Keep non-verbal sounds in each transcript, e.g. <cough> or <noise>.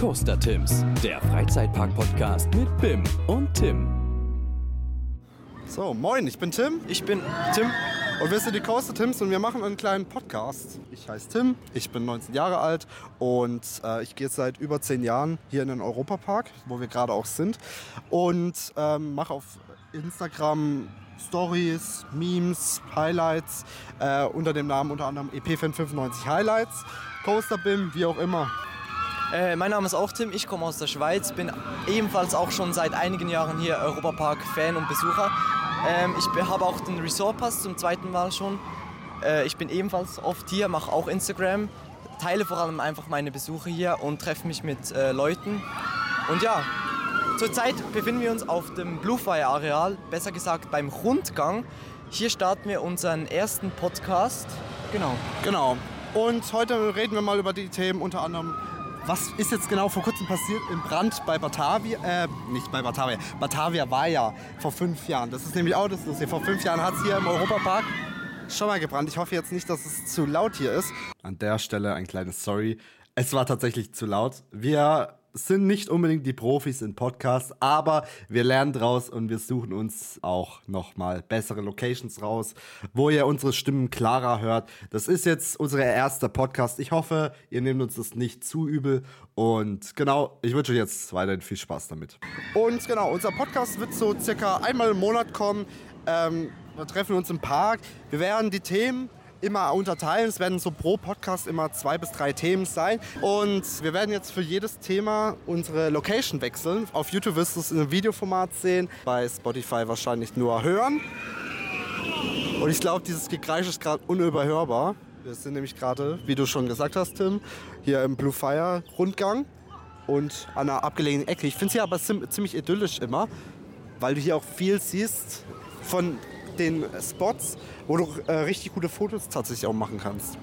Coaster Tims, der Freizeitpark-Podcast mit Bim und Tim. So, moin, ich bin Tim Ich bin Tim. und wir sind die Coaster Tims und wir machen einen kleinen Podcast. Ich heiße Tim, ich bin 19 Jahre alt und äh, ich gehe jetzt seit über 10 Jahren hier in den Europapark, wo wir gerade auch sind und ähm, mache auf Instagram Stories, Memes, Highlights äh, unter dem Namen unter anderem E EP595 Highlights, Coaster BIM, wie auch immer. Äh, mein Name ist auch Tim, ich komme aus der Schweiz, bin ebenfalls auch schon seit einigen Jahren hier Europapark-Fan und Besucher. Ähm, ich be- habe auch den Resort-Pass zum zweiten Mal schon. Äh, ich bin ebenfalls oft hier, mache auch Instagram, teile vor allem einfach meine Besuche hier und treffe mich mit äh, Leuten. Und ja, zurzeit befinden wir uns auf dem Bluefire-Areal, besser gesagt beim Rundgang. Hier starten wir unseren ersten Podcast. Genau. Genau. Und heute reden wir mal über die Themen unter anderem, was ist jetzt genau vor kurzem passiert im Brand bei Batavia, äh, nicht bei Batavia, Batavia war ja vor fünf Jahren. Das ist nämlich auch das Lustige. Vor fünf Jahren hat es hier im Europapark schon mal gebrannt. Ich hoffe jetzt nicht, dass es zu laut hier ist. An der Stelle ein kleines Sorry. Es war tatsächlich zu laut. Wir sind nicht unbedingt die Profis in Podcasts, aber wir lernen draus und wir suchen uns auch nochmal bessere Locations raus, wo ihr unsere Stimmen klarer hört. Das ist jetzt unser erster Podcast. Ich hoffe, ihr nehmt uns das nicht zu übel und genau, ich wünsche euch jetzt weiterhin viel Spaß damit. Und genau, unser Podcast wird so circa einmal im Monat kommen. Ähm, wir treffen uns im Park. Wir werden die Themen immer unterteilen. Es werden so pro Podcast immer zwei bis drei Themen sein. Und wir werden jetzt für jedes Thema unsere Location wechseln. Auf YouTube wirst du es in einem Videoformat sehen, bei Spotify wahrscheinlich nur hören. Und ich glaube, dieses Gekreisch ist gerade unüberhörbar. Wir sind nämlich gerade, wie du schon gesagt hast, Tim, hier im Blue Fire Rundgang und an einer abgelegenen Ecke. Ich finde es hier aber ziem- ziemlich idyllisch immer, weil du hier auch viel siehst von den Spots, wo du äh, richtig gute Fotos tatsächlich auch machen kannst.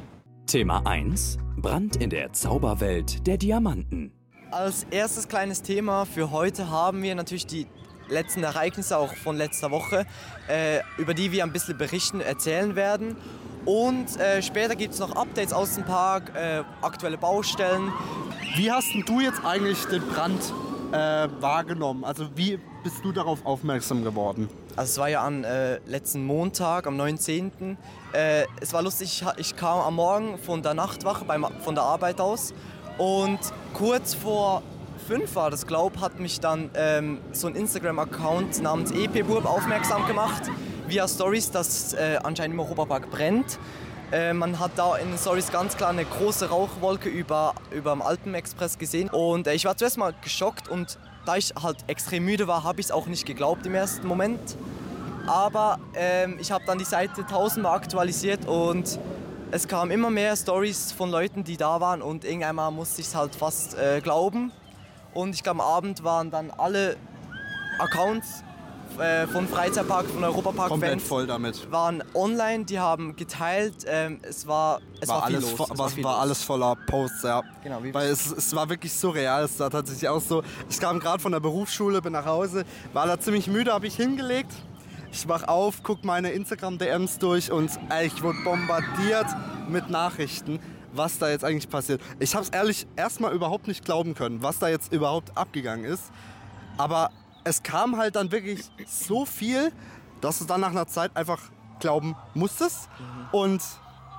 Thema 1: Brand in der Zauberwelt der Diamanten. Als erstes kleines Thema für heute haben wir natürlich die letzten Ereignisse auch von letzter Woche, äh, über die wir ein bisschen berichten, erzählen werden. Und äh, später gibt es noch Updates aus dem Park, äh, aktuelle Baustellen. Wie hast denn du jetzt eigentlich den Brand äh, wahrgenommen? Also wie bist du darauf aufmerksam geworden? Also es war ja am äh, letzten Montag, am 19. Äh, es war lustig, ich, ich kam am Morgen von der Nachtwache beim, von der Arbeit aus und kurz vor fünf war das, glaub, hat mich dann ähm, so ein Instagram-Account namens EP-Burb aufmerksam gemacht via Stories, dass äh, anscheinend im Europapark brennt. Äh, man hat da in den Stories ganz klar eine große Rauchwolke über, über dem Alpenexpress gesehen und äh, ich war zuerst mal geschockt und da ich halt extrem müde war, habe ich es auch nicht geglaubt im ersten Moment. Aber ähm, ich habe dann die Seite tausendmal aktualisiert und es kamen immer mehr Stories von Leuten, die da waren und irgendwann musste ich es halt fast äh, glauben. Und ich glaube, am Abend waren dann alle Accounts äh, von Freizeitpark, von Europapark Komplett Fans voll damit. waren online, die haben geteilt. Ähm, es war, es war, war, viel alles, los. vo- es war, viel war los. alles voller Posts, ja. Genau, wie- Weil es, es war wirklich surreal. Es war tatsächlich auch so. Ich kam gerade von der Berufsschule, bin nach Hause, war da ziemlich müde, habe ich hingelegt. Ich wach auf, guck meine Instagram-DMs durch und ey, ich wurde bombardiert mit Nachrichten, was da jetzt eigentlich passiert. Ich habe es ehrlich erstmal überhaupt nicht glauben können, was da jetzt überhaupt abgegangen ist. Aber es kam halt dann wirklich so viel, dass du dann nach einer Zeit einfach glauben musstest. Und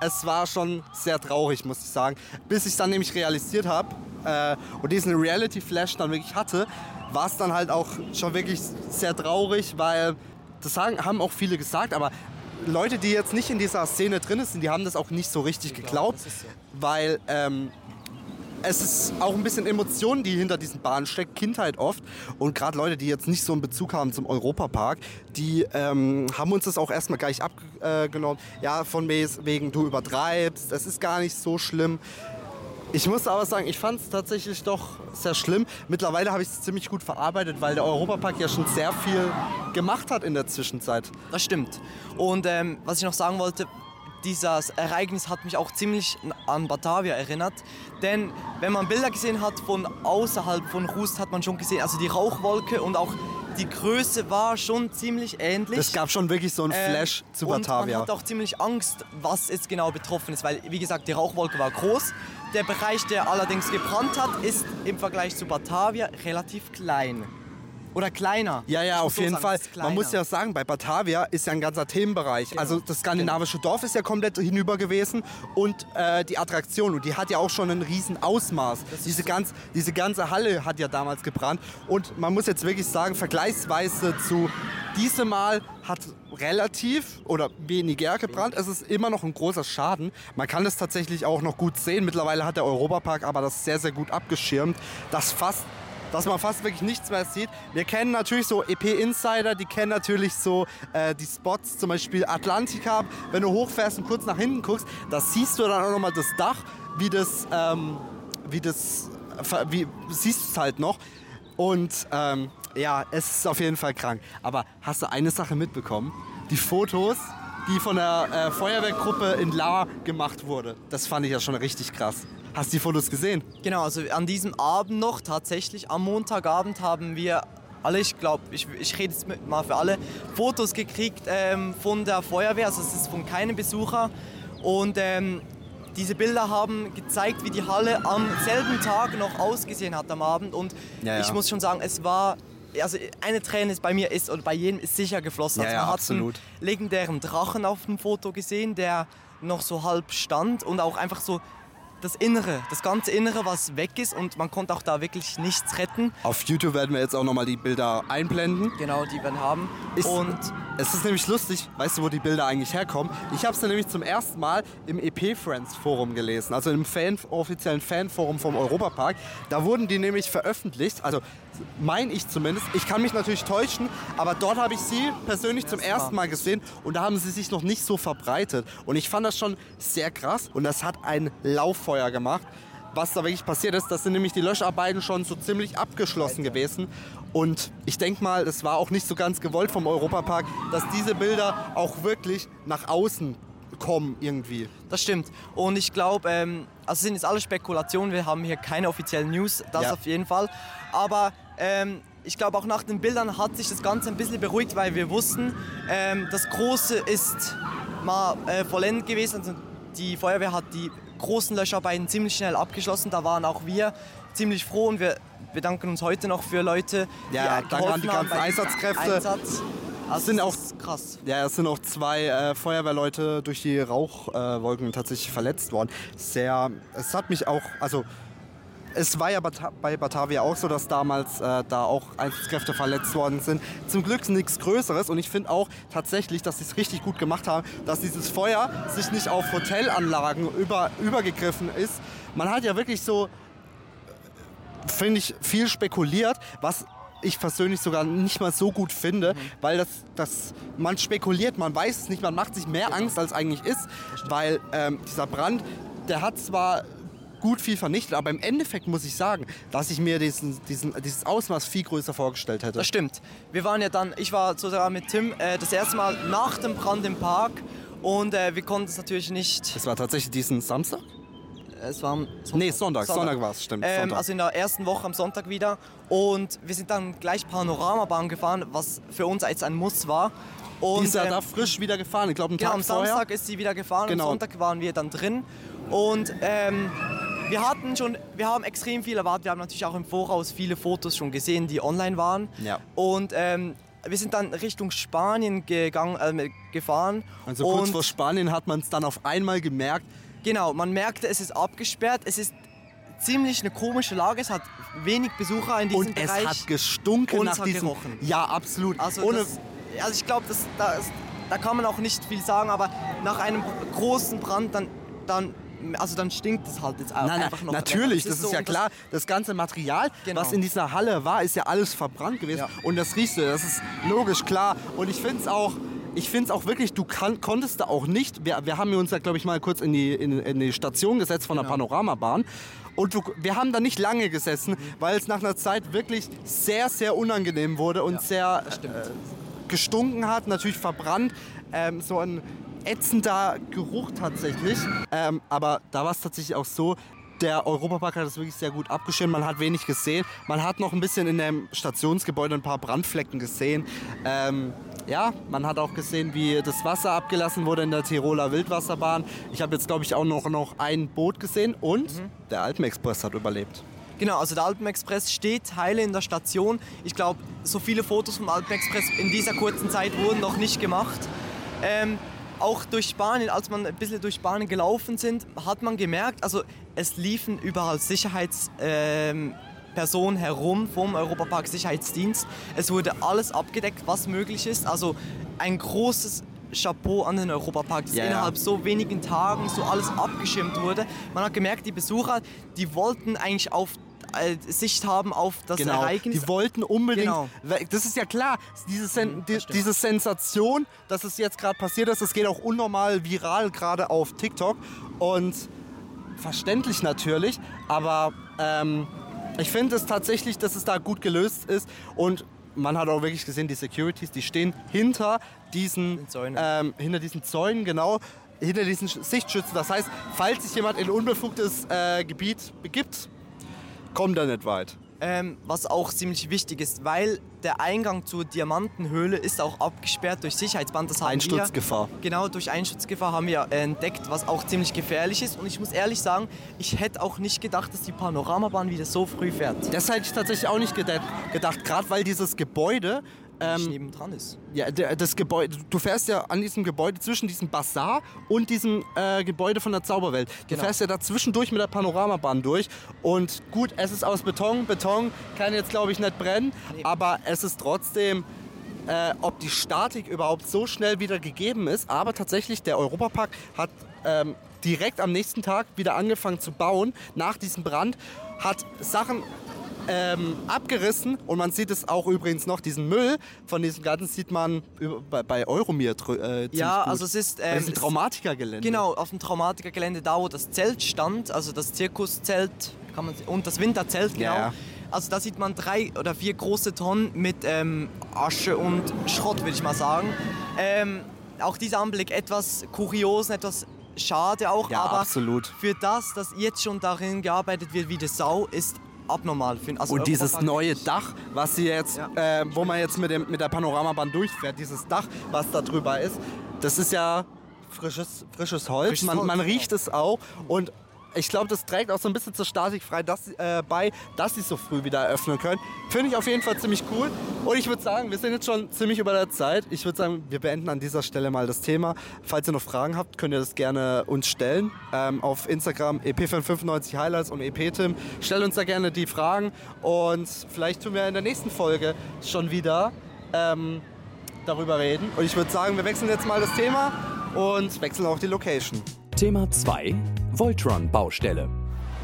es war schon sehr traurig, muss ich sagen. Bis ich dann nämlich realisiert habe äh, und diesen Reality-Flash dann wirklich hatte, war es dann halt auch schon wirklich sehr traurig, weil das sagen, haben auch viele gesagt, aber Leute, die jetzt nicht in dieser Szene drin sind, die haben das auch nicht so richtig geglaubt, weil ähm, es ist auch ein bisschen Emotionen, die hinter diesen Bahnen steckt, Kindheit oft. Und gerade Leute, die jetzt nicht so einen Bezug haben zum Europapark, die ähm, haben uns das auch erstmal gleich abgenommen. Ja, von wegen, du übertreibst, es ist gar nicht so schlimm. Ich muss aber sagen, ich fand es tatsächlich doch sehr schlimm. Mittlerweile habe ich es ziemlich gut verarbeitet, weil der Europapark ja schon sehr viel gemacht hat in der Zwischenzeit. Das stimmt. Und ähm, was ich noch sagen wollte, dieses Ereignis hat mich auch ziemlich an Batavia erinnert. Denn wenn man Bilder gesehen hat von außerhalb von Rust, hat man schon gesehen, also die Rauchwolke und auch die Größe war schon ziemlich ähnlich. Es gab schon wirklich so einen Ähm, Flash zu Und man Batavia. hat auch ziemlich Angst, was jetzt genau betroffen ist, weil, wie gesagt, die Rauchwolke war groß. Der Bereich, der allerdings gebrannt hat, ist im Vergleich zu Batavia relativ klein. Oder kleiner. Ja, ja, auf so jeden sagen, Fall. Man muss ja sagen, bei Batavia ist ja ein ganzer Themenbereich. Genau. Also das skandinavische Dorf ist ja komplett hinüber gewesen und äh, die Attraktion. Und die hat ja auch schon ein riesen Ausmaß. Diese, ganz, diese ganze Halle hat ja damals gebrannt. Und man muss jetzt wirklich sagen, vergleichsweise zu diesem Mal hat relativ oder weniger gebrannt. Es ist immer noch ein großer Schaden. Man kann es tatsächlich auch noch gut sehen. Mittlerweile hat der Europapark aber das sehr, sehr gut abgeschirmt. Das fast dass man fast wirklich nichts mehr sieht. Wir kennen natürlich so EP-Insider, die kennen natürlich so äh, die Spots, zum Beispiel Atlantica. Wenn du hochfährst und kurz nach hinten guckst, da siehst du dann auch nochmal das Dach, wie das, ähm, wie das, wie, siehst du es halt noch. Und ähm, ja, es ist auf jeden Fall krank. Aber hast du eine Sache mitbekommen? Die Fotos, die von der äh, Feuerwehrgruppe in La gemacht wurde. Das fand ich ja schon richtig krass. Hast du die Fotos gesehen? Genau, also an diesem Abend noch, tatsächlich am Montagabend haben wir alle, ich glaube, ich, ich rede jetzt mal für alle, Fotos gekriegt ähm, von der Feuerwehr, also es ist von keinem Besucher. Und ähm, diese Bilder haben gezeigt, wie die Halle am selben Tag noch ausgesehen hat am Abend. Und Ja, ja. ich muss schon sagen, es war. Also eine Träne ist bei mir ist oder bei jedem ist sicher geflossen. Ja, also ja, man hat absolut. einen legendären Drachen auf dem Foto gesehen, der noch so halb stand und auch einfach so das Innere, das ganze Innere, was weg ist und man konnte auch da wirklich nichts retten. Auf YouTube werden wir jetzt auch nochmal die Bilder einblenden. Genau, die wir haben. Ist, und es ist nämlich lustig, weißt du, wo die Bilder eigentlich herkommen? Ich habe es nämlich zum ersten Mal im EP Friends Forum gelesen, also im Fan, offiziellen Fanforum vom Europapark. Da wurden die nämlich veröffentlicht, also meine ich zumindest. Ich kann mich natürlich täuschen, aber dort habe ich sie persönlich zum ersten Mal gesehen und da haben sie sich noch nicht so verbreitet. Und ich fand das schon sehr krass und das hat ein Lauffeuer gemacht. Was da wirklich passiert ist, das sind nämlich die Löscharbeiten schon so ziemlich abgeschlossen gewesen. Und ich denke mal, es war auch nicht so ganz gewollt vom Europapark, dass diese Bilder auch wirklich nach außen kommen irgendwie. das stimmt. Und ich glaube, ähm, also sind jetzt alle Spekulationen, wir haben hier keine offiziellen News, das Ja. auf jeden Fall. Aber ähm, ich glaube auch nach den Bildern hat sich das Ganze ein bisschen beruhigt, weil wir wussten, ähm, das Große ist mal äh, vollendet gewesen. Also die Feuerwehr hat die großen Löscharbeiten ziemlich schnell abgeschlossen. Da waren auch wir ziemlich froh und wir bedanken uns heute noch für Leute, die Ja, danke an die haben ganzen diesem Einsatzkräfte. Einsatz. Also sind das auch- ist krass. Ja, es sind auch zwei äh, Feuerwehrleute durch die Rauchwolken äh, tatsächlich verletzt worden. Sehr, es hat mich auch, also es war ja bei Batavia auch so, dass damals äh, da auch Einsatzkräfte verletzt worden sind. Zum Glück nichts Größeres und ich finde auch tatsächlich, dass sie es richtig gut gemacht haben, dass dieses Feuer sich nicht auf Hotelanlagen über, übergegriffen ist. Man hat ja wirklich so finde ich, viel spekuliert, was ich persönlich sogar nicht mal so gut finde, weil das, das, man spekuliert, man weiß es nicht, man macht sich mehr Angst, als eigentlich ist, weil ähm, dieser Brand, der hat zwar gut viel vernichtet, aber im Endeffekt muss ich sagen, dass ich mir diesen, diesen, dieses Ausmaß viel größer vorgestellt hätte. Das stimmt. Wir waren ja dann, ich war sogar mit Tim äh, das erste Mal nach dem Brand im Park und äh, wir konnten es natürlich nicht. Es war tatsächlich diesen Samstag? Es war am Nee, Sonntag. Sonntag war es, stimmt. Ähm, Sonntag. also in der ersten Woche am Sonntag wieder. Und wir sind dann gleich Panoramabahn gefahren, was für uns jetzt ein Muss war. Und, die ist ja ähm, da frisch wieder gefahren, ich glaube einen Genau, Tag am vorher. Samstag ist sie wieder gefahren, Genau. am Sonntag waren wir dann drin. Und ähm, wir hatten schon, wir haben extrem viel erwartet. Wir haben natürlich auch im Voraus viele Fotos schon gesehen, die online waren. Ja. Und ähm, wir sind dann Richtung Spanien gegangen, äh, gefahren. Also kurz und vor Spanien hat man es dann auf einmal gemerkt, Genau, man merkte, es ist abgesperrt. Es ist ziemlich eine komische Lage. Es hat wenig Besucher in diesem und es Bereich. hat gestunken Und nach es diesem. gerochen. Ja, absolut. Also, Ohne, das, also ich glaube, das, das, da kann man auch nicht viel sagen, aber nach einem großen Brand, dann, dann, also dann stinkt es halt jetzt auch Nein, einfach nein, noch. natürlich, das ist, so, ja klar. Das ganze Material, Genau. was in dieser Halle war, ist ja alles verbrannt gewesen. Ja. Und das riechst du, das ist logisch, klar. Und ich finde es auch, ich finde es auch wirklich, du kann, konntest da auch nicht, wir, wir haben uns ja, glaube ich, mal kurz in die, in, in die Station gesetzt von der Genau. Panoramabahn. Und du, wir haben da nicht lange gesessen, weil es nach einer Zeit wirklich sehr, sehr unangenehm wurde und sehr äh, gestunken hat, natürlich verbrannt. Ähm, so ein ätzender Geruch tatsächlich. Ähm, aber da war es tatsächlich auch so, der Europapark hat es wirklich sehr gut abgeschirmt. Man hat wenig gesehen. Man hat noch ein bisschen in dem Stationsgebäude ein paar Brandflecken gesehen. Ähm, ja, man hat auch gesehen, wie das Wasser abgelassen wurde in der Tiroler Wildwasserbahn. Ich habe jetzt, glaube ich, auch noch, noch ein Boot gesehen und Mhm. der Alpenexpress hat überlebt. Genau, also der Alpenexpress steht heile in der Station. Ich glaube, so viele Fotos vom Alpenexpress in dieser kurzen Zeit wurden noch nicht gemacht. Ähm, auch durch Spanien, als man ein bisschen durch Spanien gelaufen sind, hat man gemerkt, also es liefen überall Sicherheitspersonen ähm, herum vom Europapark Sicherheitsdienst. Es wurde alles abgedeckt, was möglich ist. Also ein großes Chapeau an den Europapark, dass ja. innerhalb so wenigen Tagen so alles abgeschirmt wurde. Man hat gemerkt, die Besucher, die wollten eigentlich auf Sicht haben auf das Genau, Ereignis. die wollten unbedingt, Genau. das ist ja klar, diese, Sen die, stimmt. diese Sensation, dass es jetzt gerade passiert ist, das geht auch unnormal viral, gerade auf TikTok und verständlich natürlich, aber ähm, ich finde es tatsächlich, dass es da gut gelöst ist und man hat auch wirklich gesehen, die Securities, die stehen hinter diesen, Zäunen. ähm, hinter diesen Zäunen, genau, hinter diesen Sch- Sichtschützen. Das heißt, falls sich jemand in unbefugtes äh, Gebiet begibt, kommt er nicht weit. Ähm, was auch ziemlich wichtig ist, weil der Eingang zur Diamantenhöhle ist auch abgesperrt durch Sicherheitsband. Das haben Einsturzgefahr. Wir, genau, durch Einschutzgefahr haben wir entdeckt, was auch ziemlich gefährlich ist. Und ich muss ehrlich sagen, ich hätte auch nicht gedacht, dass die Panoramabahn wieder so früh fährt. Das hätte ich tatsächlich auch nicht gedacht, gedacht gerade weil dieses Gebäude, Ähm, ähm, nebendran ist. ja, das Gebäude, du fährst ja an diesem Gebäude zwischen diesem Bazar und diesem äh, Gebäude von der Zauberwelt. Du Genau. fährst ja da zwischendurch mit der Panoramabahn durch und gut, es ist aus Beton, Beton kann jetzt glaube ich nicht brennen, Nee. aber es ist trotzdem äh, ob die Statik überhaupt so schnell wieder gegeben ist. Aber tatsächlich, der Europapark hat ähm, direkt am nächsten Tag wieder angefangen zu bauen, nach diesem Brand, hat Sachen ähm, abgerissen und man sieht es auch übrigens noch, diesen Müll von diesem Garten sieht man bei, bei Euromir äh, Ja, gut. also es ist... Ähm, es- Traumatikergelände. Genau, auf dem Traumatikergelände, da wo das Zelt stand, also das Zirkuszelt kann man, und das Winterzelt, genau. Ja. Also da sieht man drei oder vier große Tonnen mit ähm, Asche und Schrott, würde ich mal sagen. Ähm, auch dieser Anblick etwas kurios, etwas schade auch, Ja, aber absolut. für das, dass jetzt schon darin gearbeitet wird wie die Sau, ist abnormal. Für, also Und dieses neue Dach, was sie jetzt, Ja. äh, wo man jetzt mit, dem, mit der Panoramabahn durchfährt, dieses Dach, was da drüber ist, das ist ja frisches, frisches Holz. Frisches man, Holz, man genau. riecht es auch und ich glaube, das trägt auch so ein bisschen zur Statik frei dass, äh, bei, dass sie so früh wieder eröffnen können. Finde ich auf jeden Fall ziemlich cool. Und ich würde sagen, wir sind jetzt schon ziemlich über der Zeit. Ich würde sagen, wir beenden an dieser Stelle mal das Thema. Falls ihr noch Fragen habt, könnt ihr das gerne uns stellen. Ähm, auf Instagram E ep595 Highlights und eptim. Stellt uns da gerne die Fragen. Und vielleicht tun wir in der nächsten Folge schon wieder ähm, darüber reden. Und ich würde sagen, wir wechseln jetzt mal das Thema und wechseln auch die Location. Thema 2. Voltron-Baustelle.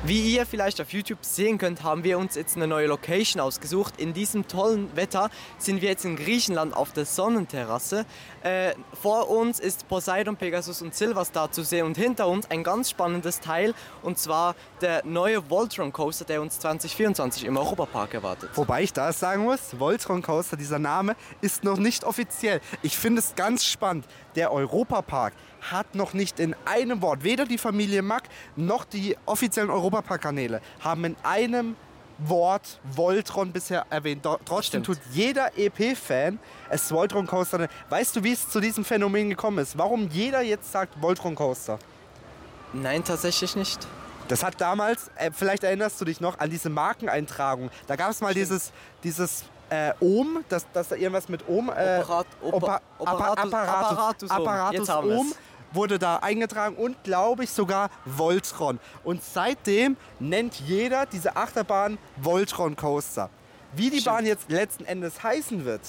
Wie ihr vielleicht auf YouTube sehen könnt, haben wir uns jetzt eine neue Location ausgesucht. In diesem tollen Wetter sind wir jetzt in Griechenland auf der Sonnenterrasse. Äh, vor uns ist Poseidon, Pegasus und Silverstar zu sehen und hinter uns ein ganz spannendes Teil und zwar der neue Voltron Coaster, der uns 2024 im Europapark erwartet. Wobei ich da sagen muss, Voltron Coaster, dieser Name ist noch nicht offiziell. Ich finde es ganz spannend. Der Europapark hat noch nicht in einem Wort, weder die Familie Mack noch die offiziellen Europapark-Kanäle haben in einem Wort Voltron bisher erwähnt. Trotzdem Stimmt. tut jeder EP-Fan es Voltron Coaster. nennen. Weißt du, wie es zu diesem Phänomen gekommen ist? Warum jeder jetzt sagt Voltron Coaster? Nein, tatsächlich nicht. Das hat damals, äh, vielleicht erinnerst du dich noch an diese Markeneintragung. Da gab es mal dieses, dieses äh, Ohm, dass, dass da irgendwas mit Ohm. Äh, Operat- Opa- Opa- Apparatus- Apparatus, Apparatus Ohm. Apparatus. Ohm wurde da eingetragen und glaube ich sogar Voltron. Und seitdem nennt jeder diese Achterbahn Voltron Coaster. Wie die Stimmt. Bahn jetzt letzten Endes heißen wird,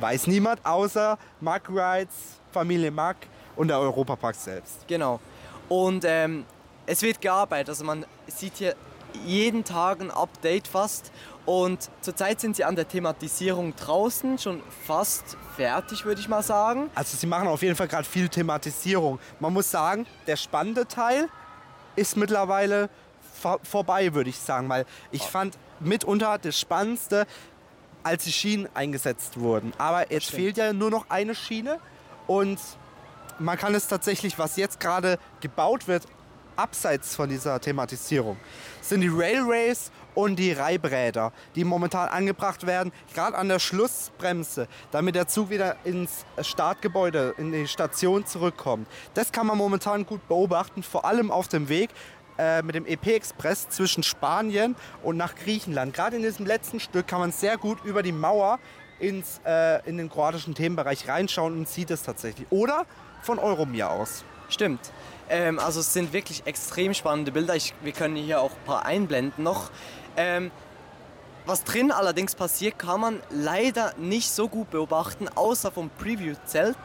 weiß niemand außer Mack Rides, Familie Mack und der Europapark selbst. Genau. Und ähm, es wird gearbeitet. Also man sieht hier jeden Tag ein Update fast. Und zurzeit sind sie an der Thematisierung draußen, schon fast fertig, würde ich mal sagen. Also sie machen auf jeden Fall gerade viel Thematisierung. Man muss sagen, der spannende Teil ist mittlerweile vor vorbei, würde ich sagen, weil ich fand mitunter das Spannendste, als die Schienen eingesetzt wurden. Aber jetzt stimmt. fehlt ja nur noch eine Schiene und man kann es tatsächlich, was jetzt gerade gebaut wird, abseits von dieser Thematisierung sind die Railways und die Reibräder, die momentan angebracht werden, gerade an der Schlussbremse, damit der Zug wieder ins Startgebäude, in die Station zurückkommt. Das kann man momentan gut beobachten, vor allem auf dem Weg äh, mit dem EP-Express zwischen Spanien und nach Griechenland. Gerade in diesem letzten Stück kann man sehr gut über die Mauer ins, äh, in den kroatischen Themenbereich reinschauen und sieht es tatsächlich. Oder von Euromir aus. Stimmt. Ähm, also es sind wirklich extrem spannende Bilder. Ich, wir können hier auch ein paar einblenden noch. Ähm, was drin allerdings passiert, kann man leider nicht so gut beobachten, außer vom Preview-Zelt.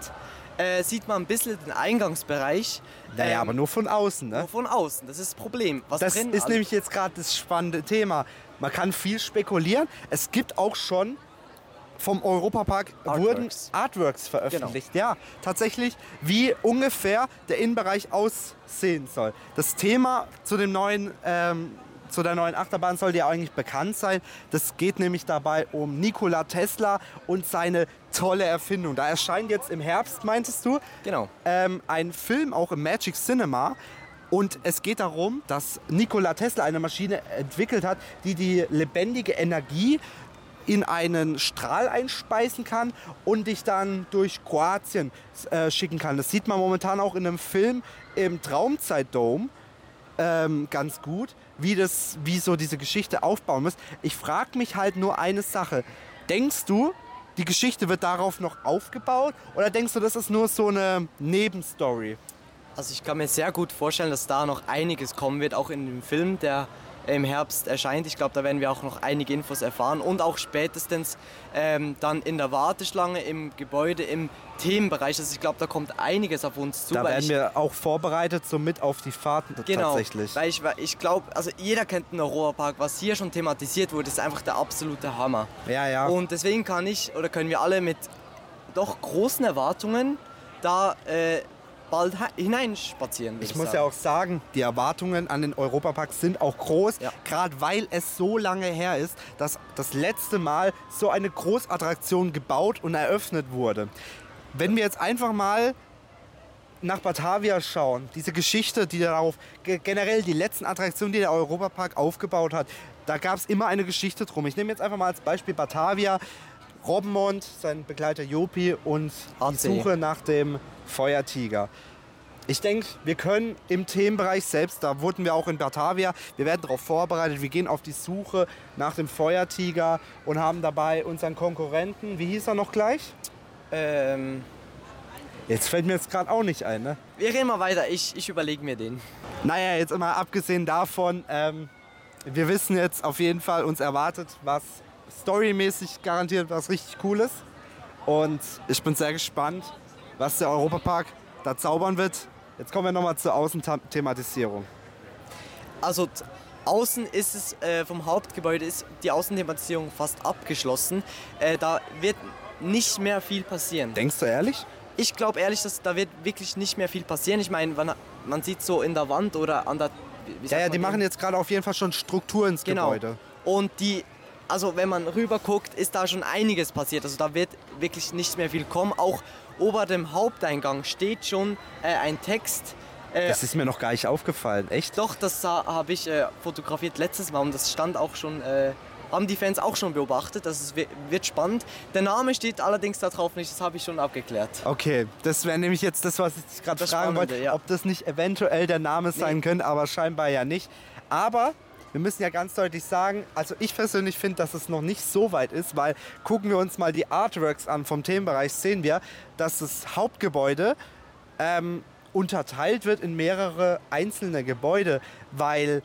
Äh, sieht man ein bisschen den Eingangsbereich. Naja, ähm, aber nur von außen, ne? Nur von außen, das ist das Problem. Was das ist nämlich jetzt gerade das spannende Thema. Man kann viel spekulieren. Es gibt auch schon vom Europapark Artworks. wurden Artworks veröffentlicht. Genau. Ja, tatsächlich, wie ungefähr der Innenbereich aussehen soll. Das Thema zu dem neuen ähm, zu der neuen Achterbahn soll dir eigentlich bekannt sein. Das geht nämlich dabei um Nikola Tesla und seine tolle Erfindung. Da erscheint jetzt im Herbst, meintest du? Genau. Ähm, ein Film auch im Magic Cinema. Und es geht darum, dass Nikola Tesla eine Maschine entwickelt hat, die die lebendige Energie in einen Strahl einspeisen kann und dich dann durch Kroatien äh, schicken kann. Das sieht man momentan auch in einem Film im Traumzeitdome ähm, ganz gut, wie, das, wie so diese Geschichte aufbauen muss. Ich frage mich halt nur eine Sache. Denkst du, die Geschichte wird darauf noch aufgebaut oder denkst du, das ist nur so eine Nebenstory? Also ich kann mir sehr gut vorstellen, dass da noch einiges kommen wird, auch in dem Film, der im Herbst erscheint. Ich glaube, da werden wir auch noch einige Infos erfahren und auch spätestens ähm, dann in der Warteschlange, im Gebäude, im Themenbereich. Also ich glaube, da kommt einiges auf uns zu. Da werden wir auch vorbereitet, so mit auf die Fahrten genau, tatsächlich. Weil ich, ich glaube, also jeder kennt den Europapark. Was hier schon thematisiert wurde, ist einfach der absolute Hammer. Ja, ja. Und deswegen kann ich oder können wir alle mit doch großen Erwartungen da äh, bald hineinspazieren. Ich, ich muss sagen. ja auch sagen, die Erwartungen an den Europapark sind auch groß, ja. gerade weil es so lange her ist, dass das letzte Mal so eine Großattraktion gebaut und eröffnet wurde. Wenn wir jetzt einfach mal nach Batavia schauen, diese Geschichte, die darauf, generell die letzten Attraktionen, die der Europapark aufgebaut hat, da gab es immer eine Geschichte drum. Ich nehme jetzt einfach mal als Beispiel Batavia. Robbenmond, sein Begleiter Jopi und die Suche nach dem Feuertiger. Ich denke, wir können im Themenbereich selbst, da wurden wir auch in Batavia, wir werden darauf vorbereitet, wir gehen auf die Suche nach dem Feuertiger und haben dabei unseren Konkurrenten, wie hieß er noch gleich? Ähm, jetzt fällt mir jetzt gerade auch nicht ein, ne? Wir reden mal weiter, ich, ich überlege mir den. Naja, jetzt mal abgesehen davon, ähm, wir wissen jetzt auf jeden Fall, uns erwartet was storymäßig garantiert was richtig Cooles. Und ich bin sehr gespannt, was der Europapark da zaubern wird. Jetzt kommen wir nochmal zur Außenthematisierung. Also außen ist es äh, vom Hauptgebäude ist die Außenthematisierung fast abgeschlossen. Äh, da wird nicht mehr viel passieren. Denkst du ehrlich? Ich glaube ehrlich, dass da wird wirklich nicht mehr viel passieren. Ich meine, man sieht so in der Wand oder an der. ja, ja, die machen jetzt gerade auf jeden Fall schon Struktur ins genau. Gebäude. Und die also wenn man rüber guckt, ist da schon einiges passiert. Also da wird wirklich nicht mehr viel kommen. Auch ober dem Haupteingang steht schon äh, ein Text. Äh, das ist mir noch gar nicht aufgefallen, echt? Doch, das habe ich äh, fotografiert letztes Mal und das stand auch schon, äh, haben die Fans auch schon beobachtet. Das wird spannend. Der Name steht allerdings da drauf nicht, das habe ich schon abgeklärt. Okay, das wäre nämlich jetzt das, was ich gerade fragen wollte, ja. ob das nicht eventuell der Name sein nee. könnte, aber scheinbar ja nicht. Aber wir müssen ja ganz deutlich sagen, also ich persönlich finde, dass es noch nicht so weit ist, weil gucken wir uns mal die Artworks an vom Themenbereich, sehen wir, dass das Hauptgebäude ähm, unterteilt wird in mehrere einzelne Gebäude, weil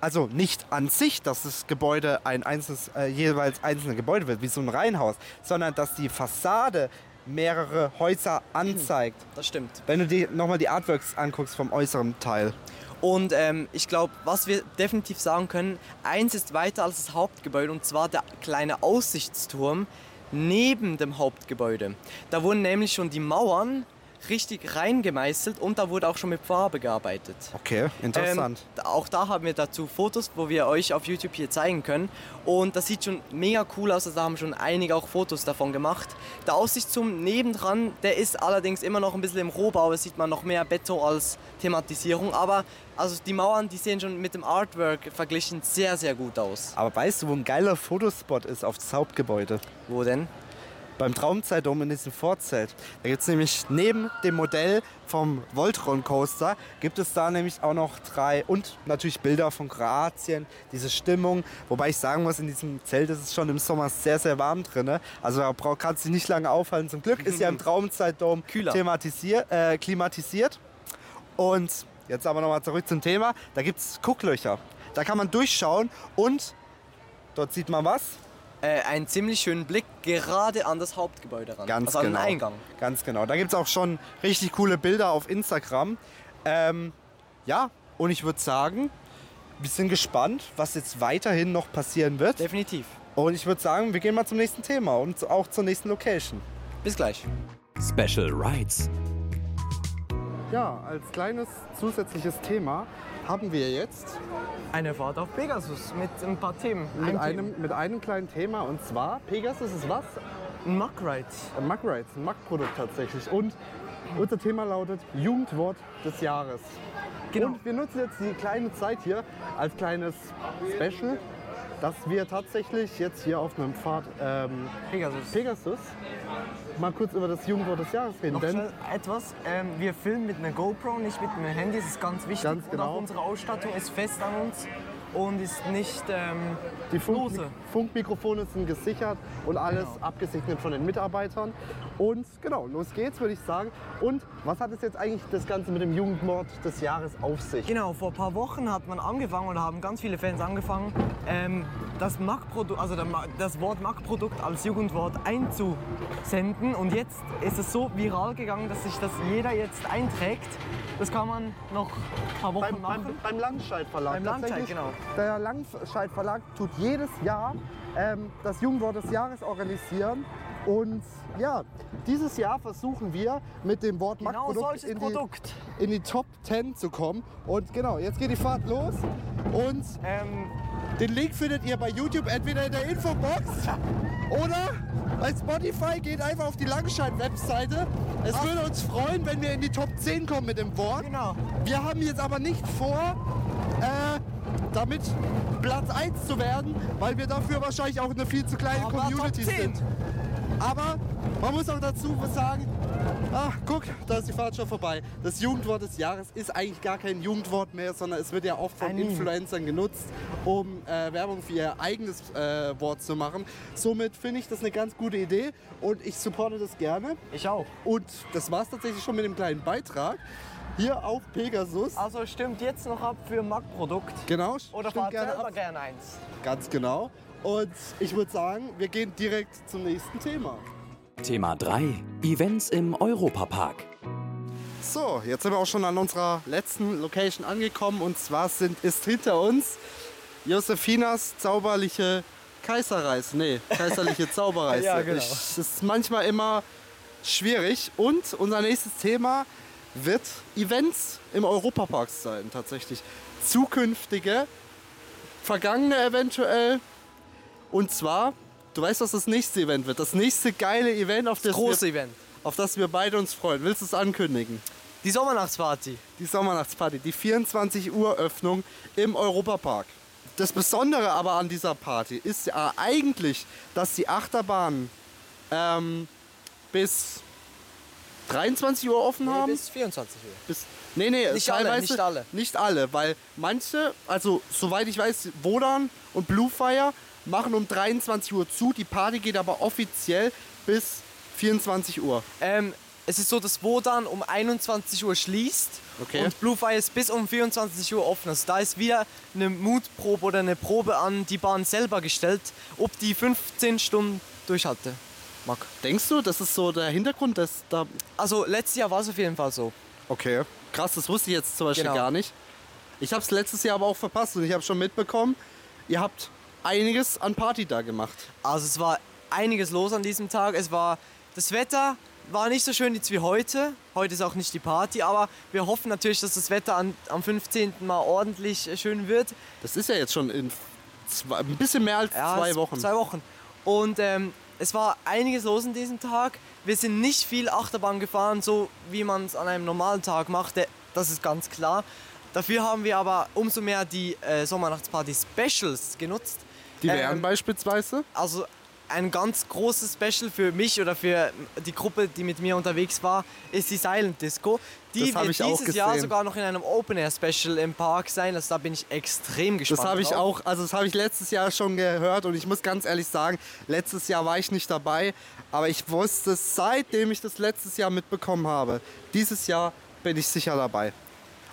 also nicht an sich, dass das Gebäude ein einzelnes, äh, jeweils einzelne Gebäude wird, wie so ein Reihenhaus, sondern dass die Fassade mehrere Häuser anzeigt. Das stimmt. Wenn du dir nochmal die Artworks anguckst vom äußeren Teil. Und ähm, ich glaube, was wir definitiv sagen können, eins ist weiter als das Hauptgebäude und zwar der kleine Aussichtsturm neben dem Hauptgebäude. Da wurden nämlich schon die Mauern richtig reingemeißelt und da wurde auch schon mit Farbe gearbeitet. Okay, interessant. Ähm, auch da haben wir dazu Fotos, wo wir euch auf YouTube hier zeigen können. Und das sieht schon mega cool aus. Also da haben schon einige auch Fotos davon gemacht. Der Aussicht zum Nebendran, der ist allerdings immer noch ein bisschen im Rohbau. Da sieht man noch mehr Beton als Thematisierung. Aber also die Mauern, die sehen schon mit dem Artwork verglichen sehr, sehr gut aus. Aber weißt du, wo ein geiler Fotospot ist auf das Hauptgebäude? Wo denn? Beim Traumzeitum in diesem Vorzelt. Da gibt es nämlich neben dem Modell vom Voltron Coaster, gibt es da nämlich auch noch drei und natürlich Bilder von Kroatien, diese Stimmung. Wobei ich sagen muss, in diesem Zelt ist es schon im Sommer sehr, sehr warm drin. Also da kannst du nicht lange aufhalten. Zum Glück ist ja im <laughs> Traumzeitdom thematisiert, äh, klimatisiert. Und jetzt aber nochmal zurück zum Thema. Da gibt es Gucklöcher. Da kann man durchschauen und dort sieht man was? Äh, einen ziemlich schönen Blick gerade an das Hauptgebäude ran. Ganz also genau. An den Eingang. Ganz genau. Da gibt es auch schon richtig coole Bilder auf Instagram. Ähm, ja, und ich würde sagen, wir sind gespannt, was jetzt weiterhin noch passieren wird. Definitiv. Und ich würde sagen, wir gehen mal zum nächsten Thema und auch zur nächsten Location. Bis gleich. Special Rides. Ja, als kleines zusätzliches Thema haben wir jetzt eine Fahrt auf Pegasus mit ein paar Themen. Mit einem, mit einem kleinen Thema und zwar Pegasus ist was? Ein Muck Ride. Ein Muck Ride, ein Muck-Produkt tatsächlich. Und unser Thema lautet Jugendwort des Jahres. Genau. Und wir nutzen jetzt die kleine Zeit hier als kleines Special, dass wir tatsächlich jetzt hier auf einem Pfad ähm, Pegasus. Pegasus mal kurz über das Jugendwort des Jahres reden. Noch schnell etwas. Ähm, wir filmen mit einer GoPro, nicht mit einem Handy. Das ist ganz wichtig. Ganz genau. Und auch unsere Ausstattung ist fest an uns und ist nicht ähm, Die Funk Funkmikrofone sind gesichert und alles genau. abgesegnet von den Mitarbeitern. Und genau, los geht's, würde ich sagen. Und was hat es jetzt eigentlich das Ganze mit dem Jugendmord des Jahres auf sich? Genau, vor ein paar Wochen hat man angefangen oder haben ganz viele Fans angefangen, ähm, das, also das Wort Mac-Produkt als Jugendwort einzusenden. Und jetzt ist es so viral gegangen, dass sich das jeder jetzt einträgt. Das kann man noch ein paar Wochen beim, machen. Beim, beim Landscheid Verlag. Beim Landscheid, genau. Der Landscheid Verlag tut jedes Jahr ähm, das Jugendwort des Jahres organisieren. Und ja, dieses Jahr versuchen wir mit dem Wort genau in, die, in die Top 10 zu kommen. Und genau, jetzt geht die Fahrt los. Und ähm, den Link findet ihr bei YouTube entweder in der Infobox <laughs> oder bei Spotify. Geht einfach auf die Langscheid-Webseite. Es Ach. würde uns freuen, wenn wir in die Top 10 kommen mit dem Wort. Genau. Wir haben jetzt aber nicht vor, äh, damit Platz 1 zu werden, weil wir dafür wahrscheinlich auch eine viel zu kleine aber Community sind. Aber man muss auch dazu sagen, ach guck, da ist die Fahrt schon vorbei. Das Jugendwort des Jahres ist eigentlich gar kein Jugendwort mehr, sondern es wird ja oft von Influencern genutzt, um äh, Werbung für ihr eigenes äh, Wort zu machen. Somit finde ich das eine ganz gute Idee und ich supporte das gerne. Ich auch. Und das war es tatsächlich schon mit dem kleinen Beitrag hier auf Pegasus. Also stimmt jetzt noch ab für Mac-Produkt. Genau. Oder fahrt gerne selber ab. gerne eins. Ganz genau. Und ich würde sagen, wir gehen direkt zum nächsten Thema. Thema 3. Events im Europapark. So, jetzt sind wir auch schon an unserer letzten Location angekommen. Und zwar sind, ist hinter uns Josefinas zauberliche Kaiserreise. Nee, kaiserliche <laughs> Zauberreise. ja, genau. Ich, das ist manchmal immer schwierig. Und unser nächstes Thema wird Events im Europapark sein, tatsächlich. Zukünftige, vergangene eventuell. Und zwar, du weißt, was das nächste Event wird. Das nächste geile Event, auf das, das große wir, Event. auf das wir beide uns freuen. Willst du es ankündigen? Die Sommernachtsparty. Die Sommernachtsparty, die 24 Uhr Öffnung im Europapark. Das Besondere aber an dieser Party ist ja eigentlich, dass die Achterbahnen ähm, bis 23 Uhr offen nee, haben? Bis 24 Uhr. Bis, nee, nee, nicht alle, nicht alle. Nicht alle, weil manche, also soweit ich weiß, Wodan und Bluefire machen um 23 Uhr zu. Die Party geht aber offiziell bis 24 Uhr. Ähm, es ist so, dass Wodan um 21 Uhr schließt okay. und Bluefire ist bis um 24 Uhr offen. Also da ist wieder eine Mutprobe oder eine Probe an die Bahn selber gestellt, ob die 15 Stunden durchhalte. Mag. Denkst du, das ist so der Hintergrund, dass da. Also letztes Jahr war es auf jeden Fall so. Okay. Krass, das wusste ich jetzt zum Beispiel genau. gar nicht. Ich habe es letztes Jahr aber auch verpasst und ich habe schon mitbekommen, ihr habt einiges an Party da gemacht. Also es war einiges los an diesem Tag. Es war das Wetter war nicht so schön jetzt wie heute. Heute ist auch nicht die Party, aber wir hoffen natürlich, dass das Wetter an, am 15. mal ordentlich äh, schön wird. Das ist ja jetzt schon in zwei, ein bisschen mehr als Ja, zwei Wochen. Zwei Wochen. Und ähm, es war einiges los an diesem Tag. Wir sind nicht viel Achterbahn gefahren, so wie man es an einem normalen Tag macht. Das ist ganz klar. Dafür haben wir aber umso mehr die äh, Sommernachtsparty Specials genutzt. Die wären Ähm, beispielsweise. also ein ganz großes Special für mich oder für die Gruppe, die mit mir unterwegs war, ist die Silent Disco. Die Das wird ich auch dieses Jahr sogar noch in einem Open Air Special im Park sein. Also da bin ich extrem gespannt. Das habe ich auch, also das habe ich letztes Jahr schon gehört und ich muss ganz ehrlich sagen, letztes Jahr war ich nicht dabei, aber ich wusste, seitdem ich das letztes Jahr mitbekommen habe, dieses Jahr bin ich sicher dabei.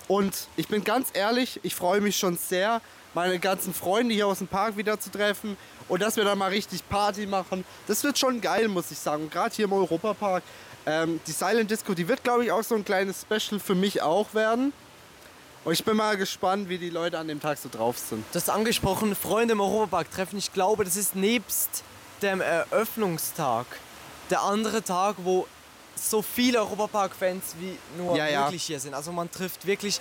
Und ich bin ganz ehrlich, ich freue mich schon sehr, meine ganzen Freunde hier aus dem Park wieder zu treffen und dass wir dann mal richtig Party machen. Das wird schon geil, muss ich sagen. Gerade hier im Europapark. Ähm, die Silent Disco, die wird, glaube ich, auch so ein kleines Special für mich auch werden. Und ich bin mal gespannt, wie die Leute an dem Tag so drauf sind. Du hast angesprochen, Freunde im Europapark treffen. Ich glaube, das ist nebst dem Eröffnungstag der andere Tag, wo so viele Europapark-Fans wie nur Ja, ja. möglich hier sind. Also man trifft wirklich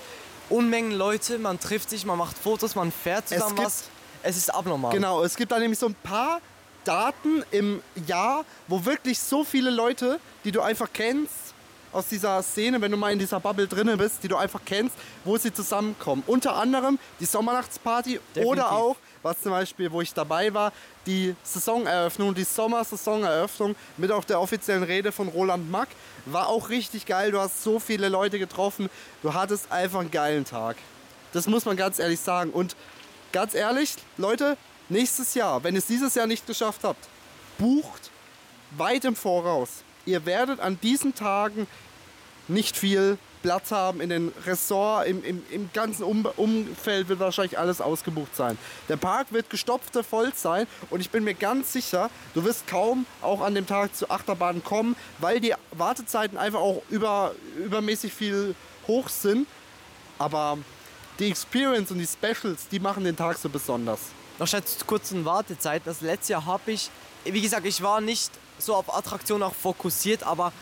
Unmengen Leute, man trifft sich, man macht Fotos, man fährt zusammen gibt- was. Es ist abnormal. Genau, es gibt da nämlich so ein paar Daten im Jahr, wo wirklich so viele Leute, die du einfach kennst, aus dieser Szene, wenn du mal in dieser Bubble drinne bist, die du einfach kennst, wo sie zusammenkommen. Unter anderem die Sommernachtsparty Definitiv. oder auch, was zum Beispiel, wo ich dabei war, die Saisoneröffnung, die Sommersaisoneröffnung mit auch der offiziellen Rede von Roland Mack. War auch richtig geil, du hast so viele Leute getroffen, du hattest einfach einen geilen Tag. Das muss man ganz ehrlich sagen. Und ganz ehrlich, Leute, nächstes Jahr, wenn ihr es dieses Jahr nicht geschafft habt, bucht weit im Voraus. Ihr werdet an diesen Tagen nicht viel Platz haben in den Ressort, im, im, im ganzen um Umfeld wird wahrscheinlich alles ausgebucht sein. Der Park wird gestopfte voll sein und ich bin mir ganz sicher, du wirst kaum auch an dem Tag zu Achterbahnen kommen, weil die Wartezeiten einfach auch über, übermäßig viel hoch sind. Aber die Experience und die Specials, die machen den Tag so besonders. Noch schnell zu kurzen Wartezeiten. Das letzte Jahr habe ich, wie gesagt, ich war nicht so auf Attraktionen auch fokussiert, aber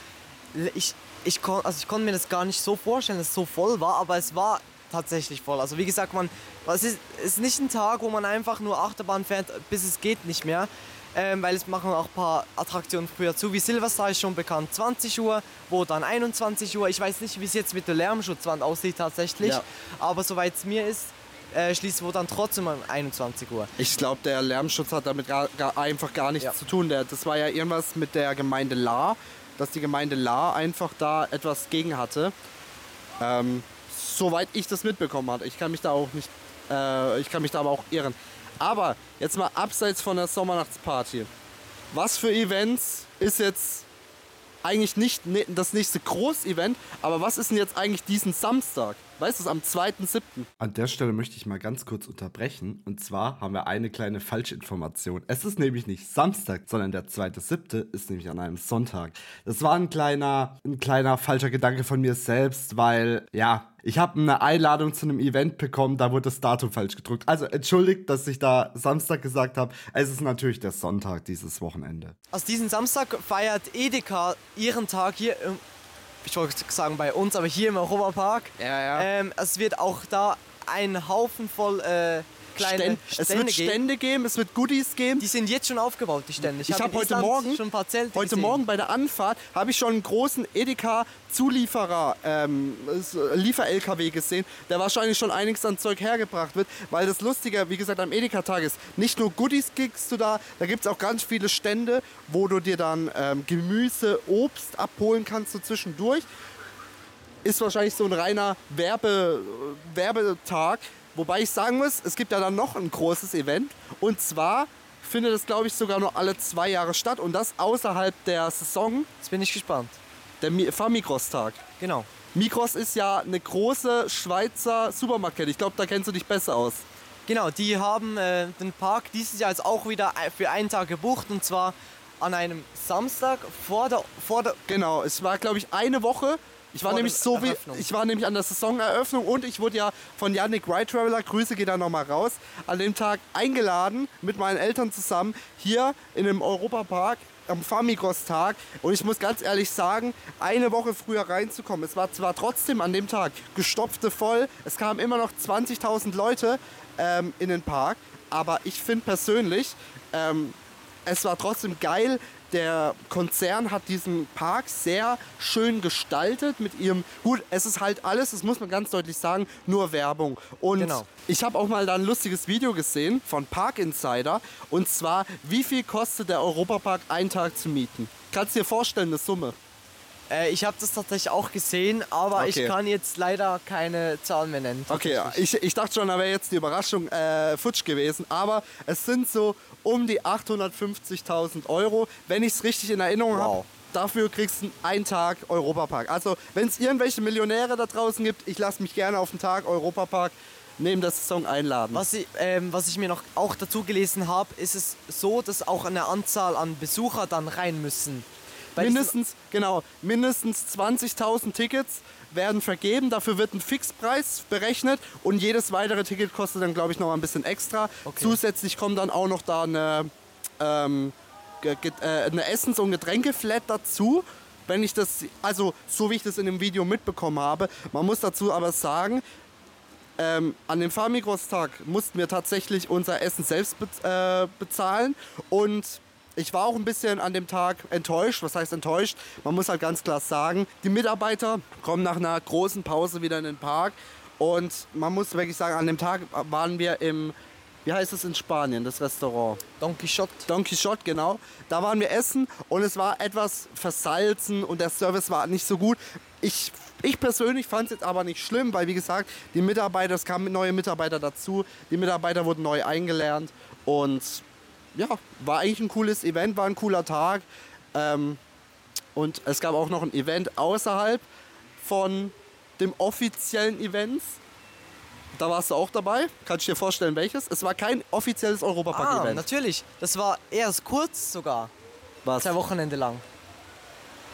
ich, ich, kon, also ich konnte mir das gar nicht so vorstellen, dass es so voll war, aber es war tatsächlich voll. Also wie gesagt, man, es ist, es ist nicht ein Tag, wo man einfach nur Achterbahn fährt, bis es geht nicht mehr. Ähm, weil es machen auch ein paar Attraktionen früher zu. Wie Silverstar ist schon bekannt, 20 Uhr, wo dann 21 Uhr. Ich weiß nicht, wie es jetzt mit der Lärmschutzwand aussieht tatsächlich, Ja. aber soweit es mir ist, äh, schließt wo dann trotzdem um 21 Uhr. Ich glaube, der Lärmschutz hat damit gar, gar, einfach gar nichts Ja. zu tun. Der, das war ja irgendwas mit der Gemeinde Lahr, dass die Gemeinde Lahr einfach da etwas gegen hatte. Ähm, soweit ich das mitbekommen habe. Ich kann mich da auch nicht, äh, ich kann mich da aber auch irren. Aber jetzt mal abseits von der Sommernachtsparty. Was für Events ist jetzt eigentlich nicht ne- das nächste Großevent, aber was ist denn jetzt eigentlich diesen Samstag? Weißt du, es ist am 2.7. An der Stelle möchte ich mal ganz kurz unterbrechen. Und zwar haben wir eine kleine Falschinformation. Es ist nämlich nicht Samstag, sondern der 2.7. ist nämlich an einem Sonntag. Das war ein kleiner, ein kleiner falscher Gedanke von mir selbst, weil, ja, ich habe eine Einladung zu einem Event bekommen, da wurde das Datum falsch gedruckt. Also entschuldigt, dass ich da Samstag gesagt habe. Es ist natürlich der Sonntag dieses Wochenende. Also diesen Samstag feiert Edeka ihren Tag hier, im, ich wollte sagen bei uns, aber hier im Europapark. Ja, ja. Ähm, es wird auch da ein Haufen voll äh, kleine Ständ- Stände es wird geben. Stände geben, es wird Goodies geben. Die sind jetzt schon aufgebaut, die Stände. Ich hab habe heute Morgen, schon ein paar Zelte heute gesehen. Morgen bei der Anfahrt habe ich schon einen großen Edeka-Zulieferer, ähm, s- Liefer-LKW gesehen, der wahrscheinlich schon einiges an Zeug hergebracht wird, weil das Lustige, wie gesagt, am Edeka-Tag ist, nicht nur Goodies kriegst du da, da gibt es auch ganz viele Stände, wo du dir dann ähm, Gemüse, Obst abholen kannst so zwischendurch. Ist wahrscheinlich so ein reiner Werbe, Werbetag, wobei ich sagen muss, es gibt ja dann noch ein großes Event und zwar findet es, glaube ich, sogar nur alle zwei Jahre statt und das außerhalb der Saison, Jetzt bin ich gespannt. der Mi- Famigros-Tag. Genau. Migros ist ja eine große Schweizer Supermarktkette. Ich glaube, da kennst du dich besser aus. Genau, die haben äh, den Park dieses Jahr jetzt auch wieder für einen Tag gebucht und zwar an einem Samstag vor der, vor der Genau, es war, glaube ich, eine Woche. Ich war nämlich so wie, ich war nämlich an der Saisoneröffnung und ich wurde ja von Yannick Ride Traveler, Grüße geht da nochmal raus, an dem Tag eingeladen mit meinen Eltern zusammen hier in dem Europapark am Famigros-Tag und ich muss ganz ehrlich sagen, eine Woche früher reinzukommen. Es war zwar trotzdem an dem Tag gestopfte voll, es kamen immer noch 20.000 Leute ähm, in den Park, aber ich finde persönlich, ähm, es war trotzdem geil. Der Konzern hat diesen Park sehr schön gestaltet mit ihrem. Gut, es ist halt alles, das muss man ganz deutlich sagen, nur Werbung. Und Genau. ich habe auch mal da ein lustiges Video gesehen von Park Insider. Und zwar, wie viel kostet der Europapark einen Tag zu mieten? Kannst du dir vorstellen, eine Summe? Äh, ich habe das tatsächlich auch gesehen, aber Okay. ich kann jetzt leider keine Zahlen mehr nennen. Okay, ich, ich dachte schon, da wäre jetzt die Überraschung äh, futsch gewesen, aber es sind so um die 850.000 Euro, wenn ich es richtig in Erinnerung habe. Wow. Dafür kriegst du einen Tag Europapark. Also, wenn es irgendwelche Millionäre da draußen gibt, ich lasse mich gerne auf den Tag Europapark neben der Saison einladen. Was ich, ähm, was ich mir noch auch dazu gelesen habe, ist es so, dass auch eine Anzahl an Besucher dann rein müssen. Mindestens, genau, mindestens 20.000 Tickets werden vergeben. Dafür wird ein Fixpreis berechnet und jedes weitere Ticket kostet dann, glaube ich, noch ein bisschen extra. Okay. Zusätzlich kommt dann auch noch da eine, ähm, äh, eine Essens- und Getränkeflat dazu. Wenn ich das, also so wie ich das in dem Video mitbekommen habe, man muss dazu aber sagen, ähm, an dem Famigros-Tag mussten wir tatsächlich unser Essen selbst bez äh, bezahlen und ich war auch ein bisschen an dem Tag enttäuscht. Was heißt enttäuscht? Man muss halt ganz klar sagen, die Mitarbeiter kommen nach einer großen Pause wieder in den Park und man muss wirklich sagen, an dem Tag waren wir im, wie heißt es in Spanien, das Restaurant? Don Quixote. Don Quixote, genau. Da waren wir essen und es war etwas versalzen und der Service war nicht so gut. Ich, ich persönlich fand es jetzt aber nicht schlimm, weil wie gesagt, die Mitarbeiter, es kamen neue Mitarbeiter dazu, die Mitarbeiter wurden neu eingelernt und ja, war eigentlich ein cooles Event, war ein cooler Tag. Ähm, und es gab auch noch ein Event außerhalb von dem offiziellen Events. Da warst du auch dabei. Kannst du dir vorstellen, welches? Es war kein offizielles Ah, Europapark-Event. natürlich. Das war erst kurz sogar. Was? Zwei Wochenende lang.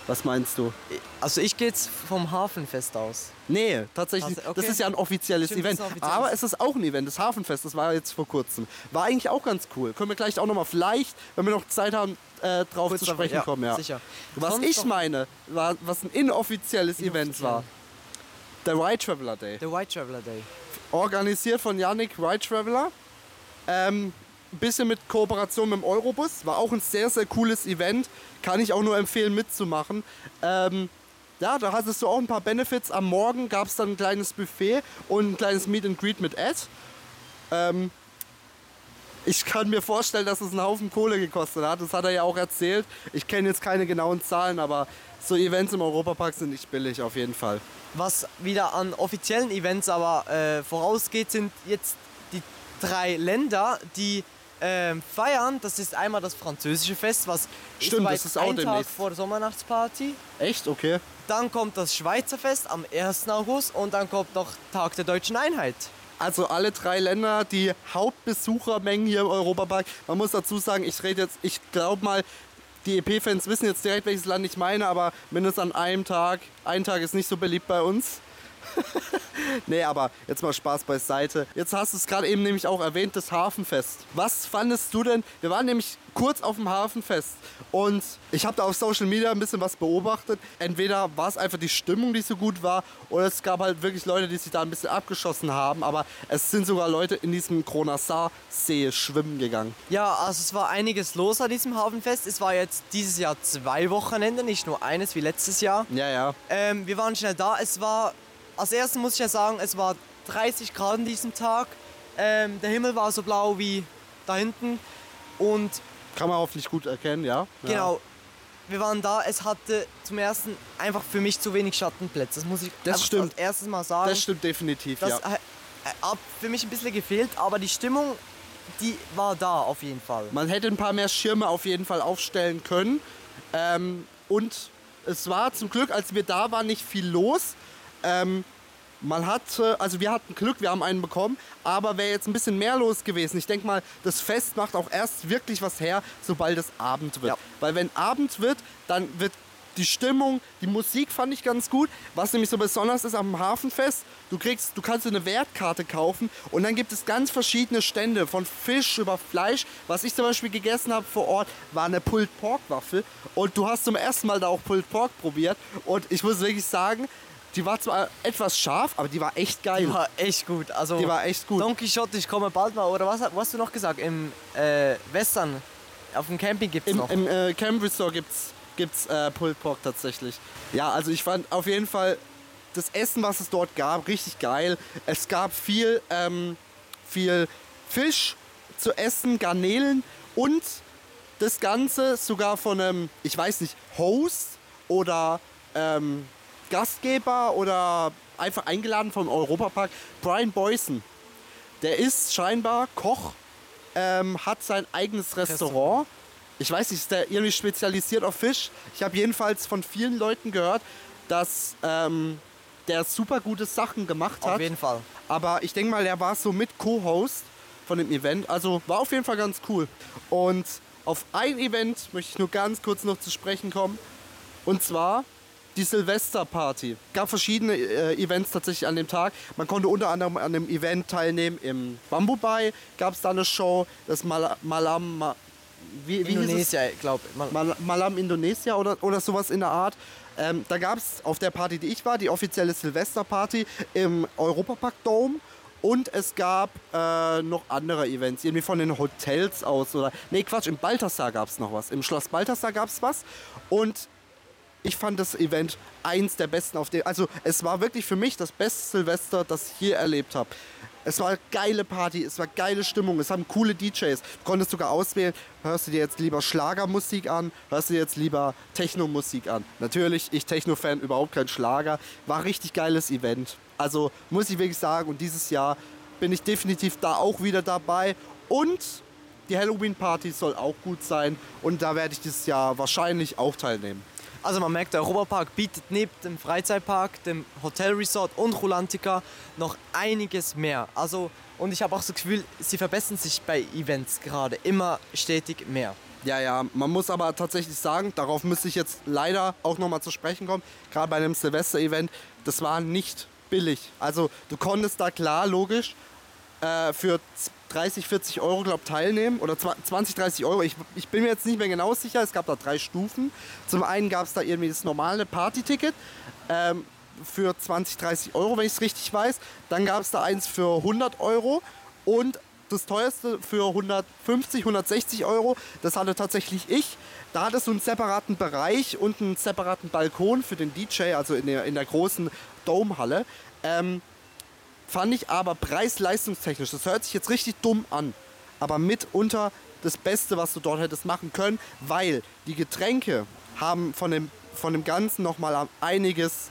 Was meinst du? Also ich gehe jetzt vom Hafenfest aus. Nee, tatsächlich. Okay. Das ist ja ein offizielles Stimmt, Event. ein offizielles. Aber es ist auch ein Event, das Hafenfest, das war jetzt vor kurzem. War eigentlich auch ganz cool. Können wir gleich auch nochmal vielleicht, wenn wir noch Zeit haben, äh, drauf Kurz zu sprechen ja, kommen. Ja. sicher. Was Sonst ich meine, war, was ein inoffizielles Event war, der Ride Traveler Day. Der White Traveler Day. Organisiert von Yannick Ride Traveler. Ähm, ein bisschen mit Kooperation mit dem Eurobus. War auch ein sehr, sehr cooles Event. Kann ich auch nur empfehlen mitzumachen. Ähm, ja, da hattest du auch ein paar Benefits. Am Morgen gab es dann ein kleines Buffet und ein kleines Meet and Greet mit Ed. Ähm, ich kann mir vorstellen, dass es einen Haufen Kohle gekostet hat. Das hat er ja auch erzählt. Ich kenne jetzt keine genauen Zahlen, aber so Events im Europapark sind nicht billig auf jeden Fall. Was wieder an offiziellen Events aber äh, vorausgeht, sind jetzt die drei Länder, die ähm, feiern. Das ist einmal das französische Fest, was Stimmt, soweit das ist auch ein Tag vor der Sommernachts-Party. Echt? Okay. Dann kommt das Schweizer Fest am 1. August und dann kommt noch Tag der Deutschen Einheit. Also alle drei Länder, die Hauptbesuchermengen hier im Europapark. Man muss dazu sagen, ich rede jetzt, ich glaube mal, die EP-Fans wissen jetzt direkt, welches Land ich meine, aber mindestens an einem Tag, ein Tag ist nicht so beliebt bei uns. Nee, aber jetzt mal Spaß beiseite. Jetzt hast du es gerade eben nämlich auch erwähnt, das Hafenfest. Was fandest du denn? Wir waren nämlich kurz auf dem Hafenfest und ich habe da auf Social Media ein bisschen was beobachtet. Entweder war es einfach die Stimmung, die so gut war, oder es gab halt wirklich Leute, die sich da ein bisschen abgeschossen haben. Aber es sind sogar Leute in diesem Kronassar-See schwimmen gegangen. Ja, also es war einiges los an diesem Hafenfest. Es war jetzt dieses Jahr zwei Wochenende, nicht nur eines wie letztes Jahr. Ja, ja. Ähm, wir waren schnell da. Es war, als erstes muss ich ja sagen, es war 30 Grad an diesem Tag. Ähm, der Himmel war so blau wie da hinten. Und Kann man hoffentlich gut erkennen, ja. genau, wir waren da. Es hatte zum ersten einfach für mich zu wenig Schattenplätze. Das muss ich Das einfach stimmt. als erstes mal sagen. Das stimmt definitiv, Das ja. äh, äh, hat für mich ein bisschen gefehlt, aber die Stimmung, die war da auf jeden Fall. Man hätte ein paar mehr Schirme auf jeden Fall aufstellen können. Ähm, und es war zum Glück, als wir da waren, nicht viel los. Ähm, man hatte, also wir hatten Glück, wir haben einen bekommen, aber wäre jetzt ein bisschen mehr los gewesen. Ich denke mal, das Fest macht auch erst wirklich was her, sobald es Abend wird. Ja. Weil wenn Abend wird, dann wird die Stimmung, die Musik fand ich ganz gut. Was nämlich so besonders ist am Hafenfest, du kriegst, du kannst eine Wertkarte kaufen und dann gibt es ganz verschiedene Stände von Fisch über Fleisch. Was ich zum Beispiel gegessen habe vor Ort, war eine Pulled Pork Waffel und du hast zum ersten Mal da auch Pulled Pork probiert und ich muss wirklich sagen, die war zwar etwas scharf, aber die war echt geil. Die war echt gut. Also, Die war echt gut. Don Quixote, ich komme bald mal. Oder was, was hast du noch gesagt? Im äh, Western, auf dem Camping gibt es Im, noch. im äh, Camp Resort gibt's, gibt's äh, Pulled Pork tatsächlich. Ja, also ich fand auf jeden Fall das Essen, was es dort gab, richtig geil. Es gab viel, ähm, viel Fisch zu essen, Garnelen und das Ganze sogar von einem, ich weiß nicht, Host oder ähm, Gastgeber oder einfach eingeladen vom Europapark, Brian Boyson. Der ist scheinbar Koch, ähm, hat sein eigenes Restaurant. Ich weiß nicht, ist der irgendwie spezialisiert auf Fisch? Ich habe jedenfalls von vielen Leuten gehört, dass ähm, der super gute Sachen gemacht hat. auf jeden Fall. Aber ich denke mal, der war so mit Co-Host von dem Event. Also war auf jeden Fall ganz cool. Und auf ein Event möchte ich nur ganz kurz noch zu sprechen kommen. Und zwar die Silvesterparty. gab verschiedene äh, Events tatsächlich an dem Tag. Man konnte unter anderem an dem Event teilnehmen im Bamboo Bay. Gab es da eine Show, das Mal Malam... Ma wie, wie es? Indonesia, glaube. Mal Malam Indonesia oder, oder sowas in der Art. Ähm, da gab es auf der Party, die ich war, die offizielle Silvesterparty im Europapark Dome. Und es gab äh, noch andere Events, irgendwie von den Hotels aus oder. Nee, Quatsch, im Balthasar gab es noch was. Im Schloss Balthasar gab es was. Und ich fand das Event eins der besten auf dem. Also, es war wirklich für mich das beste Silvester, das ich je erlebt habe. Es war eine geile Party, es war geile Stimmung, es haben coole DJs. Du konntest sogar auswählen, hörst du dir jetzt lieber Schlagermusik an, hörst du dir jetzt lieber Techno-Musik an. Natürlich, ich Techno-Fan, überhaupt kein Schlager. War richtig geiles Event. Also muss ich wirklich sagen, und dieses Jahr bin ich definitiv da auch wieder dabei. Und die Halloween-Party soll auch gut sein und da werde ich dieses Jahr wahrscheinlich auch teilnehmen. Also man merkt, der Europapark bietet neben dem Freizeitpark, dem Hotelresort und Rulantica noch einiges mehr. Also, und ich habe auch das Gefühl, sie verbessern sich bei Events gerade immer stetig mehr. Ja, ja, man muss aber tatsächlich sagen, darauf müsste ich jetzt leider auch nochmal zu sprechen kommen, gerade bei einem Silvester-Event, das war nicht billig. Also du konntest da klar, logisch, äh, für 30, 40 Euro, glaube teilnehmen oder 20, 30 Euro. Ich, ich bin mir jetzt nicht mehr genau sicher. Es gab da drei Stufen. Zum einen gab es da irgendwie das normale Partyticket ähm, für 20, 30 Euro, wenn ich es richtig weiß. Dann gab es da eins für 100 Euro und das teuerste für 150, 160 Euro. Das hatte tatsächlich ich. Da hattest du einen separaten Bereich und einen separaten Balkon für den DJ, also in der, in der großen Domehalle. Ähm, fand ich aber preis-leistungstechnisch, das hört sich jetzt richtig dumm an, aber mitunter das Beste, was du dort hättest machen können, weil die Getränke haben von dem, von dem Ganzen nochmal einiges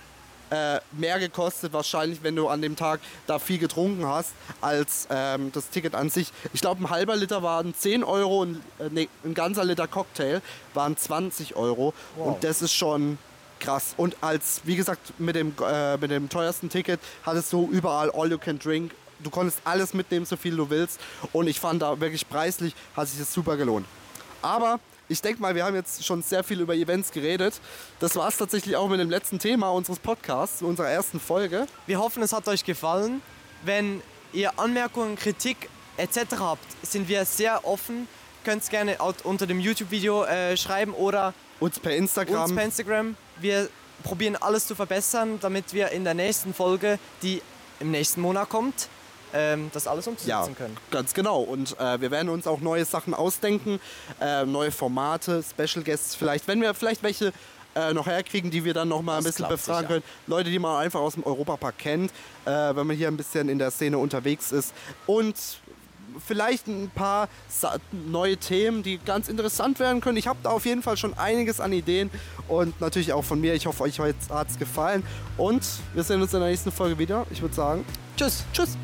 äh, mehr gekostet, wahrscheinlich, wenn du an dem Tag da viel getrunken hast, als ähm, das Ticket an sich. Ich glaube, ein halber Liter waren 10 Euro und äh, nee, ein ganzer Liter Cocktail waren 20 Euro. Wow. Und das ist schon krass. Und als, wie gesagt, mit dem, äh, mit dem teuersten Ticket hattest du überall All You Can Drink. Du konntest alles mitnehmen, so viel du willst. Und ich fand da wirklich preislich, hat sich das super gelohnt. Aber ich denke mal, wir haben jetzt schon sehr viel über Events geredet. Das war es tatsächlich auch mit dem letzten Thema unseres Podcasts, unserer ersten Folge. Wir hoffen, es hat euch gefallen. Wenn ihr Anmerkungen, Kritik etc. habt, sind wir sehr offen. Könnt es gerne unter dem YouTube-Video äh, schreiben oder Uns per Instagram. uns per Instagram. Wir probieren alles zu verbessern, damit wir in der nächsten Folge, die im nächsten Monat kommt, ähm, das alles umsetzen ja, können. ganz genau. Und äh, wir werden uns auch neue Sachen ausdenken, äh, neue Formate, Special Guests vielleicht, wenn wir vielleicht welche äh, noch herkriegen, die wir dann noch mal ein bisschen befragen sicher. können. Leute, die man einfach aus dem Europapark kennt, äh, wenn man hier ein bisschen in der Szene unterwegs ist. Und vielleicht ein paar neue Themen, die ganz interessant werden können. Ich habe da auf jeden Fall schon einiges an Ideen und natürlich auch von mir. Ich hoffe, euch hat es gefallen. Und wir sehen uns in der nächsten Folge wieder. Ich würde sagen, Tschüss. tschüss.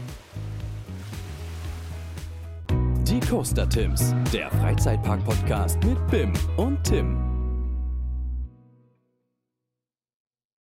Die Coaster Tims, der Freizeitpark-Podcast mit Bim und Tim.